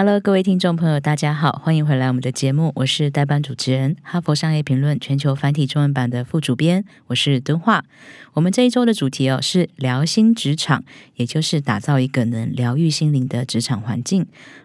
Hello，各位听众朋友，大家好，欢迎回来我们的节目，我是代班主持人，哈佛商业评论全球繁体中文版的副主编，我是敦化。我们这一周的主题哦是疗心职场，也就是打造一个能疗愈心灵的职场环境。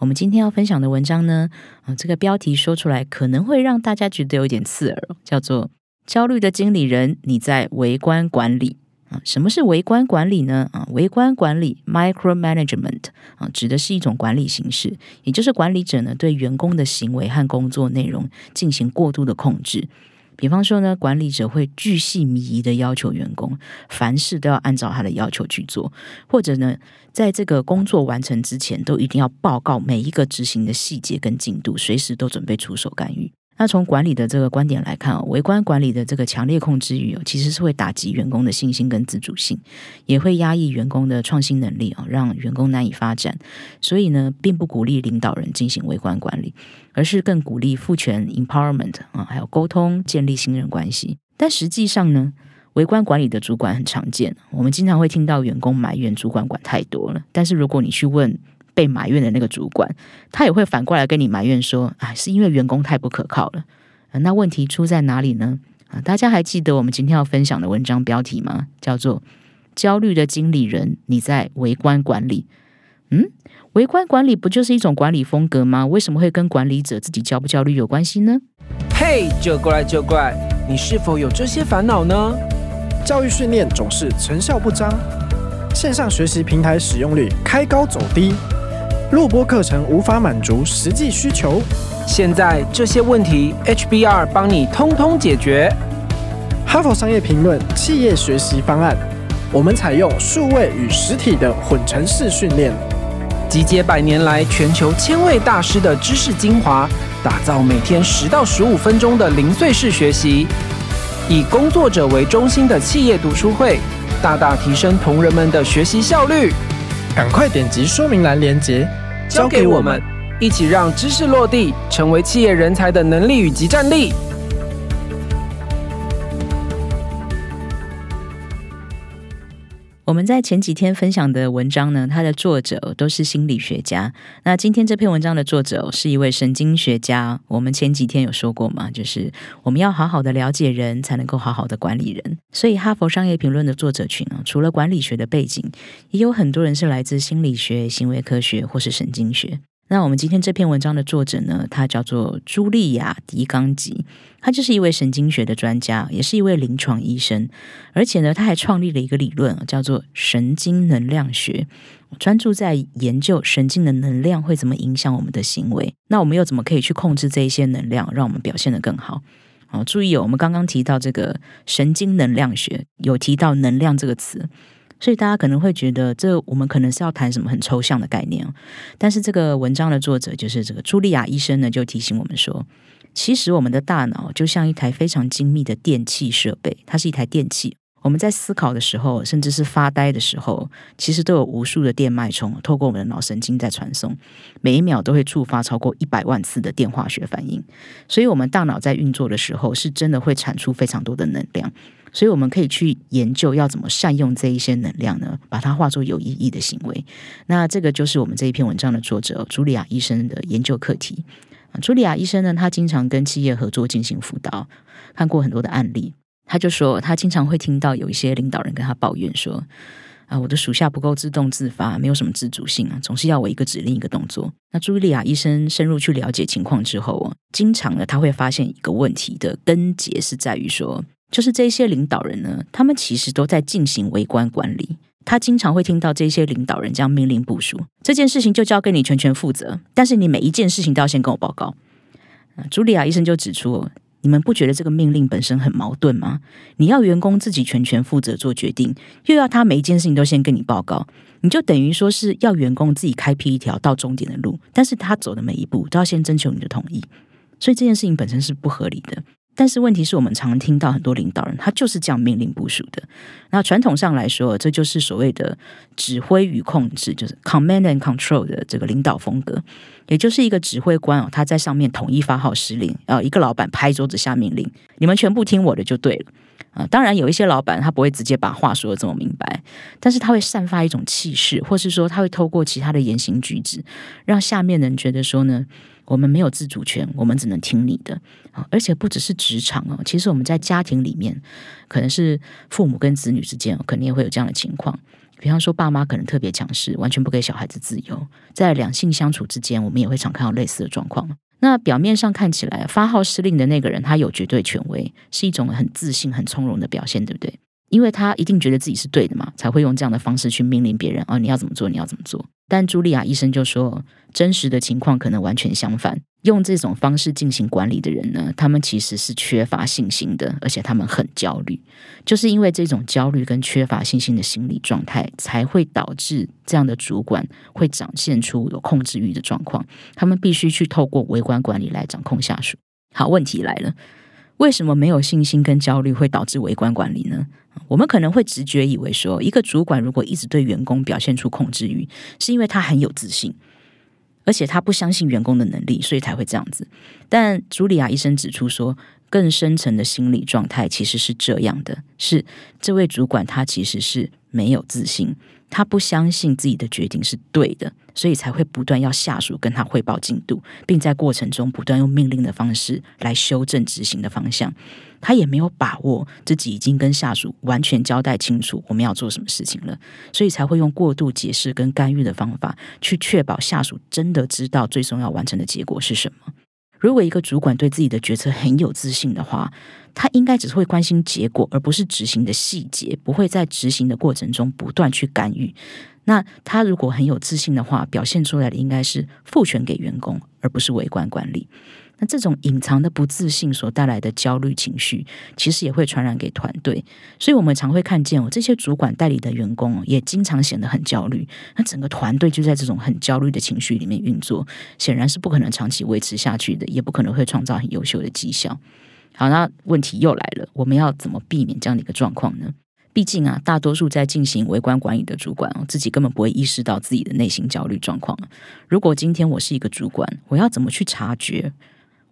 我们今天要分享的文章呢，啊，这个标题说出来可能会让大家觉得有点刺耳，叫做“焦虑的经理人，你在围观管理”。什么是微观管理呢？啊，微观管理 （micromanagement） 啊，指的是一种管理形式，也就是管理者呢对员工的行为和工作内容进行过度的控制。比方说呢，管理者会巨细靡遗的要求员工凡事都要按照他的要求去做，或者呢，在这个工作完成之前都一定要报告每一个执行的细节跟进度，随时都准备出手干预。那从管理的这个观点来看哦，微观管理的这个强烈控制欲，其实是会打击员工的信心跟自主性，也会压抑员工的创新能力哦，让员工难以发展。所以呢，并不鼓励领导人进行微观管理，而是更鼓励赋权 （empowerment） 啊，还有沟通，建立信任关系。但实际上呢，微观管理的主管很常见，我们经常会听到员工埋怨主管管太多了。但是如果你去问，被埋怨的那个主管，他也会反过来跟你埋怨说：“啊，是因为员工太不可靠了。”那问题出在哪里呢？啊，大家还记得我们今天要分享的文章标题吗？叫做“焦虑的经理人，你在围观管理”。嗯，围观管理不就是一种管理风格吗？为什么会跟管理者自己焦不焦虑有关系呢？嘿，就过来就过来，你是否有这些烦恼呢？教育训练总是成效不彰，线上学习平台使用率开高走低。录播课程无法满足实际需求，现在这些问题 HBR 帮你通通解决。哈佛商业评论企业学习方案，我们采用数位与实体的混成式训练，集结百年来全球千位大师的知识精华，打造每天十到十五分钟的零碎式学习，以工作者为中心的企业读书会，大大提升同仁们的学习效率。赶快点击说明栏链接，交给我们，一起让知识落地，成为企业人才的能力与及战力。我们在前几天分享的文章呢，它的作者都是心理学家。那今天这篇文章的作者是一位神经学家。我们前几天有说过嘛，就是我们要好好的了解人，才能够好好的管理人。所以，哈佛商业评论的作者群啊，除了管理学的背景，也有很多人是来自心理学、行为科学或是神经学。那我们今天这篇文章的作者呢，他叫做茱莉亚·迪冈吉，他就是一位神经学的专家，也是一位临床医生，而且呢，他还创立了一个理论，叫做神经能量学，专注在研究神经的能量会怎么影响我们的行为，那我们又怎么可以去控制这一些能量，让我们表现得更好？哦，注意哦，我们刚刚提到这个神经能量学，有提到能量这个词。所以大家可能会觉得，这我们可能是要谈什么很抽象的概念。但是这个文章的作者就是这个茱莉亚医生呢，就提醒我们说，其实我们的大脑就像一台非常精密的电器设备，它是一台电器。我们在思考的时候，甚至是发呆的时候，其实都有无数的电脉冲透过我们的脑神经在传送，每一秒都会触发超过一百万次的电化学反应。所以，我们大脑在运作的时候，是真的会产出非常多的能量。所以我们可以去研究要怎么善用这一些能量呢？把它化作有意义的行为。那这个就是我们这一篇文章的作者茱莉亚医生的研究课题。茱莉亚医生呢，他经常跟企业合作进行辅导，看过很多的案例。他就说，他经常会听到有一些领导人跟他抱怨说：“啊，我的属下不够自动自发，没有什么自主性啊，总是要我一个指令一个动作。”那茱莉亚医生深入去了解情况之后啊，经常呢他会发现一个问题的根结是在于说。就是这些领导人呢，他们其实都在进行微观管理。他经常会听到这些领导人这样命令部署这件事情就交给你全权负责，但是你每一件事情都要先跟我报告。茱莉亚医生就指出，你们不觉得这个命令本身很矛盾吗？你要员工自己全权负责做决定，又要他每一件事情都先跟你报告，你就等于说是要员工自己开辟一条到终点的路，但是他走的每一步都要先征求你的同意，所以这件事情本身是不合理的。但是问题是我们常听到很多领导人，他就是这样命令部署的。那传统上来说，这就是所谓的指挥与控制，就是 command and control 的这个领导风格，也就是一个指挥官哦，他在上面统一发号施令，呃，一个老板拍桌子下命令，你们全部听我的就对了啊。当然，有一些老板他不会直接把话说的这么明白，但是他会散发一种气势，或是说他会透过其他的言行举止，让下面人觉得说呢。我们没有自主权，我们只能听你的啊！而且不只是职场哦，其实我们在家庭里面，可能是父母跟子女之间，肯定也会有这样的情况。比方说，爸妈可能特别强势，完全不给小孩子自由。在两性相处之间，我们也会常看到类似的状况。那表面上看起来，发号施令的那个人，他有绝对权威，是一种很自信、很从容的表现，对不对？因为他一定觉得自己是对的嘛，才会用这样的方式去命令别人哦，你要怎么做，你要怎么做。但茱莉亚医生就说，真实的情况可能完全相反。用这种方式进行管理的人呢，他们其实是缺乏信心的，而且他们很焦虑。就是因为这种焦虑跟缺乏信心的心理状态，才会导致这样的主管会展现出有控制欲的状况。他们必须去透过微观管理来掌控下属。好，问题来了。为什么没有信心跟焦虑会导致微观管理呢？我们可能会直觉以为说，一个主管如果一直对员工表现出控制欲，是因为他很有自信，而且他不相信员工的能力，所以才会这样子。但茱莉亚医生指出说，更深层的心理状态其实是这样的：是这位主管他其实是没有自信。他不相信自己的决定是对的，所以才会不断要下属跟他汇报进度，并在过程中不断用命令的方式来修正执行的方向。他也没有把握自己已经跟下属完全交代清楚我们要做什么事情了，所以才会用过度解释跟干预的方法去确保下属真的知道最终要完成的结果是什么。如果一个主管对自己的决策很有自信的话，他应该只会关心结果，而不是执行的细节，不会在执行的过程中不断去干预。那他如果很有自信的话，表现出来的应该是赋权给员工，而不是围观管理。那这种隐藏的不自信所带来的焦虑情绪，其实也会传染给团队。所以我们常会看见哦，这些主管代理的员工也经常显得很焦虑。那整个团队就在这种很焦虑的情绪里面运作，显然是不可能长期维持下去的，也不可能会创造很优秀的绩效。好，那问题又来了，我们要怎么避免这样的一个状况呢？毕竟啊，大多数在进行微观管理的主管哦，自己根本不会意识到自己的内心焦虑状况。如果今天我是一个主管，我要怎么去察觉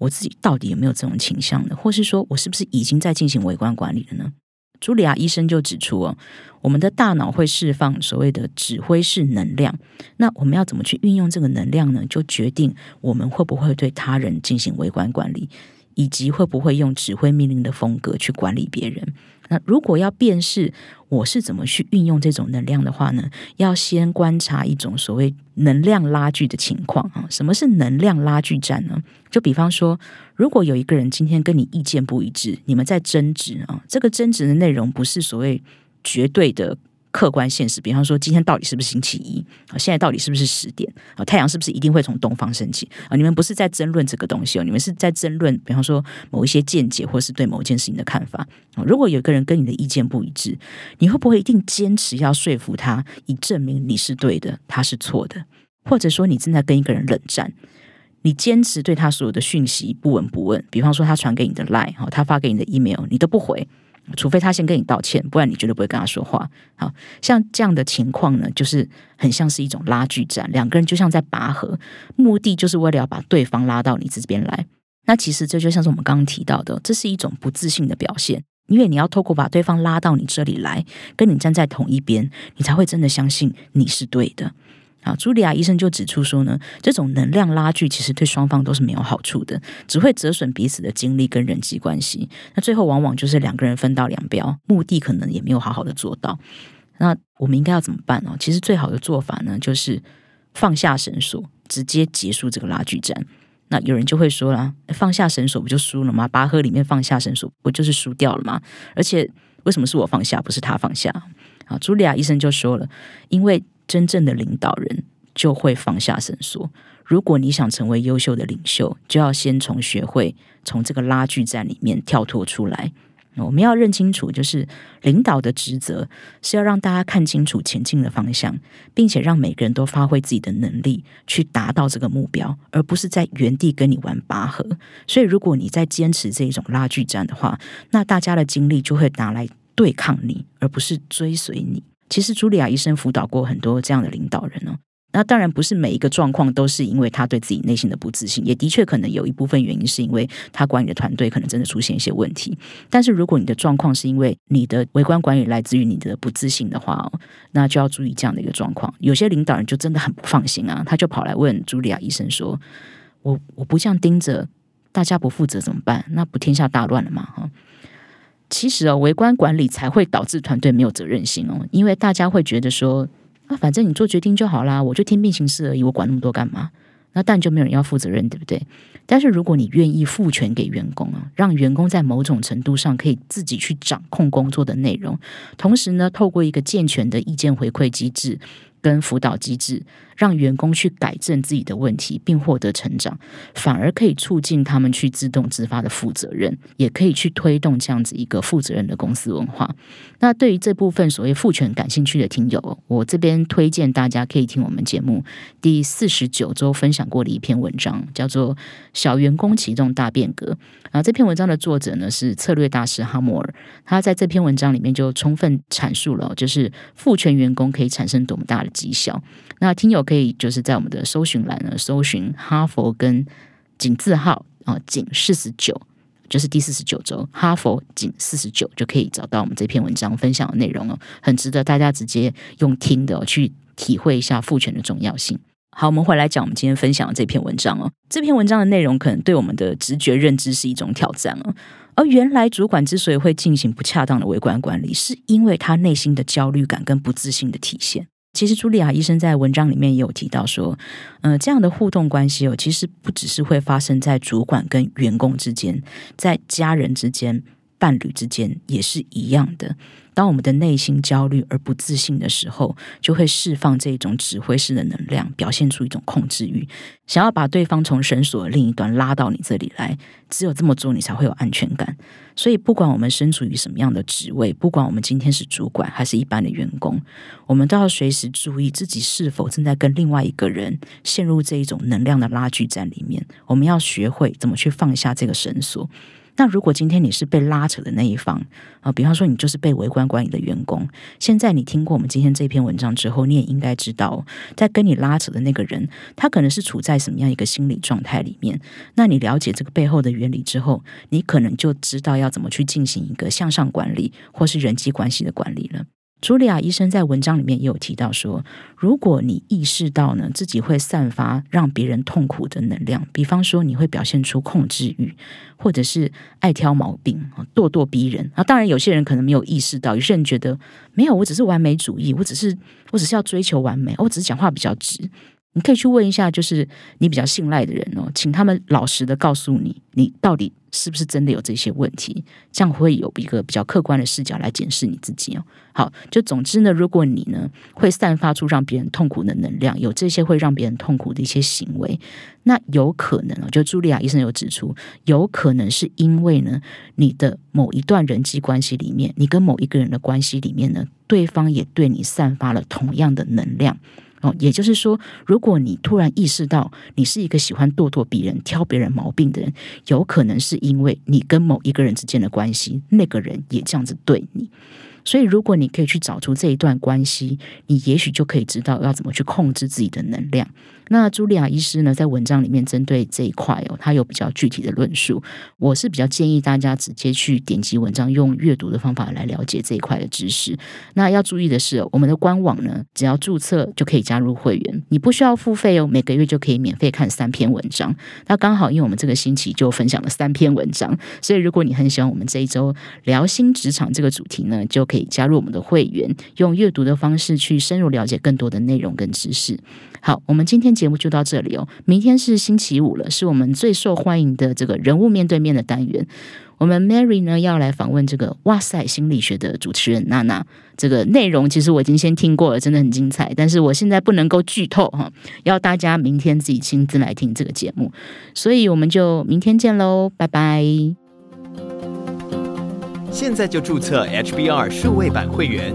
我自己到底有没有这种倾向呢？或是说我是不是已经在进行微观管理了呢？茱莉亚医生就指出哦，我们的大脑会释放所谓的指挥式能量，那我们要怎么去运用这个能量呢？就决定我们会不会对他人进行微观管理。以及会不会用指挥命令的风格去管理别人？那如果要辨识我是怎么去运用这种能量的话呢？要先观察一种所谓能量拉锯的情况啊。什么是能量拉锯战呢？就比方说，如果有一个人今天跟你意见不一致，你们在争执啊，这个争执的内容不是所谓绝对的。客观现实，比方说今天到底是不是星期一啊？现在到底是不是十点啊？太阳是不是一定会从东方升起啊？你们不是在争论这个东西哦，你们是在争论，比方说某一些见解，或是对某一件事情的看法啊。如果有一个人跟你的意见不一致，你会不会一定坚持要说服他，以证明你是对的，他是错的？或者说你正在跟一个人冷战，你坚持对他所有的讯息不闻不问，比方说他传给你的 line，他发给你的 email，你都不回。除非他先跟你道歉，不然你绝对不会跟他说话。好像这样的情况呢，就是很像是一种拉锯战，两个人就像在拔河，目的就是为了要把对方拉到你这边来。那其实这就像是我们刚刚提到的，这是一种不自信的表现，因为你要透过把对方拉到你这里来，跟你站在同一边，你才会真的相信你是对的。啊，茱莉亚医生就指出说呢，这种能量拉锯其实对双方都是没有好处的，只会折损彼此的精力跟人际关系。那最后往往就是两个人分道扬镳，目的可能也没有好好的做到。那我们应该要怎么办呢？其实最好的做法呢，就是放下绳索，直接结束这个拉锯战。那有人就会说了，放下绳索不就输了吗？拔河里面放下绳索不就是输掉了吗？而且为什么是我放下，不是他放下？啊，茱莉亚医生就说了，因为。真正的领导人就会放下绳索。如果你想成为优秀的领袖，就要先从学会从这个拉锯战里面跳脱出来。我们要认清楚，就是领导的职责是要让大家看清楚前进的方向，并且让每个人都发挥自己的能力去达到这个目标，而不是在原地跟你玩拔河。所以，如果你在坚持这一种拉锯战的话，那大家的精力就会拿来对抗你，而不是追随你。其实，茱莉亚医生辅导过很多这样的领导人哦。那当然不是每一个状况都是因为他对自己内心的不自信，也的确可能有一部分原因是因为他管理的团队可能真的出现一些问题。但是如果你的状况是因为你的微观管理来自于你的不自信的话，哦那就要注意这样的一个状况。有些领导人就真的很不放心啊，他就跑来问茱莉亚医生说：“我我不这样盯着大家不负责怎么办？那不天下大乱了吗？”哈，其实哦，微观管理才会导致团队没有责任心哦，因为大家会觉得说。那反正你做决定就好啦，我就听命行事而已，我管那么多干嘛？那但就没有人要负责任，对不对？但是如果你愿意赋权给员工啊，让员工在某种程度上可以自己去掌控工作的内容，同时呢，透过一个健全的意见回馈机制。跟辅导机制，让员工去改正自己的问题，并获得成长，反而可以促进他们去自动自发的负责任，也可以去推动这样子一个负责任的公司文化。那对于这部分所谓赋权感兴趣的听友，我这边推荐大家可以听我们节目第四十九周分享过的一篇文章，叫做《小员工启动大变革》啊。这篇文章的作者呢是策略大师哈默尔，他在这篇文章里面就充分阐述了，就是赋权员工可以产生多么大的。绩效，那听友可以就是在我们的搜寻栏呢，搜寻哈佛跟井字号啊，井四十九，就是第四十九周，哈佛井四十九就可以找到我们这篇文章分享的内容哦，很值得大家直接用听的去体会一下赋权的重要性。好，我们回来讲我们今天分享的这篇文章哦，这篇文章的内容可能对我们的直觉认知是一种挑战哦。而原来主管之所以会进行不恰当的微观管理，是因为他内心的焦虑感跟不自信的体现。其实，茱莉亚医生在文章里面也有提到说，呃，这样的互动关系哦，其实不只是会发生在主管跟员工之间，在家人之间、伴侣之间也是一样的。当我们的内心焦虑而不自信的时候，就会释放这种指挥式的能量，表现出一种控制欲，想要把对方从绳索的另一端拉到你这里来。只有这么做，你才会有安全感。所以，不管我们身处于什么样的职位，不管我们今天是主管还是一般的员工，我们都要随时注意自己是否正在跟另外一个人陷入这一种能量的拉锯战里面。我们要学会怎么去放下这个绳索。那如果今天你是被拉扯的那一方啊，比方说你就是被围观管理的员工，现在你听过我们今天这篇文章之后，你也应该知道，在跟你拉扯的那个人，他可能是处在什么样一个心理状态里面。那你了解这个背后的原理之后，你可能就知道要怎么去进行一个向上管理或是人际关系的管理了。茱莉亚医生在文章里面也有提到说，如果你意识到呢自己会散发让别人痛苦的能量，比方说你会表现出控制欲，或者是爱挑毛病、咄咄逼人啊。当然，有些人可能没有意识到，有些人觉得没有，我只是完美主义，我只是我只是要追求完美，我只是讲话比较直。你可以去问一下，就是你比较信赖的人哦，请他们老实的告诉你，你到底是不是真的有这些问题，这样会有一个比较客观的视角来检视你自己哦。好，就总之呢，如果你呢会散发出让别人痛苦的能量，有这些会让别人痛苦的一些行为，那有可能哦，就茱莉亚医生有指出，有可能是因为呢，你的某一段人际关系里面，你跟某一个人的关系里面呢，对方也对你散发了同样的能量。哦，也就是说，如果你突然意识到你是一个喜欢咄咄逼人、挑别人毛病的人，有可能是因为你跟某一个人之间的关系，那个人也这样子对你。所以，如果你可以去找出这一段关系，你也许就可以知道要怎么去控制自己的能量。那茱莉亚医师呢，在文章里面针对这一块哦，他有比较具体的论述。我是比较建议大家直接去点击文章，用阅读的方法来了解这一块的知识。那要注意的是，我们的官网呢，只要注册就可以加入会员，你不需要付费哦，每个月就可以免费看三篇文章。那刚好，因为我们这个星期就分享了三篇文章，所以如果你很喜欢我们这一周聊新职场这个主题呢，就可以加入我们的会员，用阅读的方式去深入了解更多的内容跟知识。好，我们今天节目就到这里哦。明天是星期五了，是我们最受欢迎的这个人物面对面的单元。我们 Mary 呢要来访问这个哇塞心理学的主持人娜娜。这个内容其实我已经先听过了，真的很精彩。但是我现在不能够剧透哈，要大家明天自己亲自来听这个节目。所以我们就明天见喽，拜拜。现在就注册 HBR 数位版会员，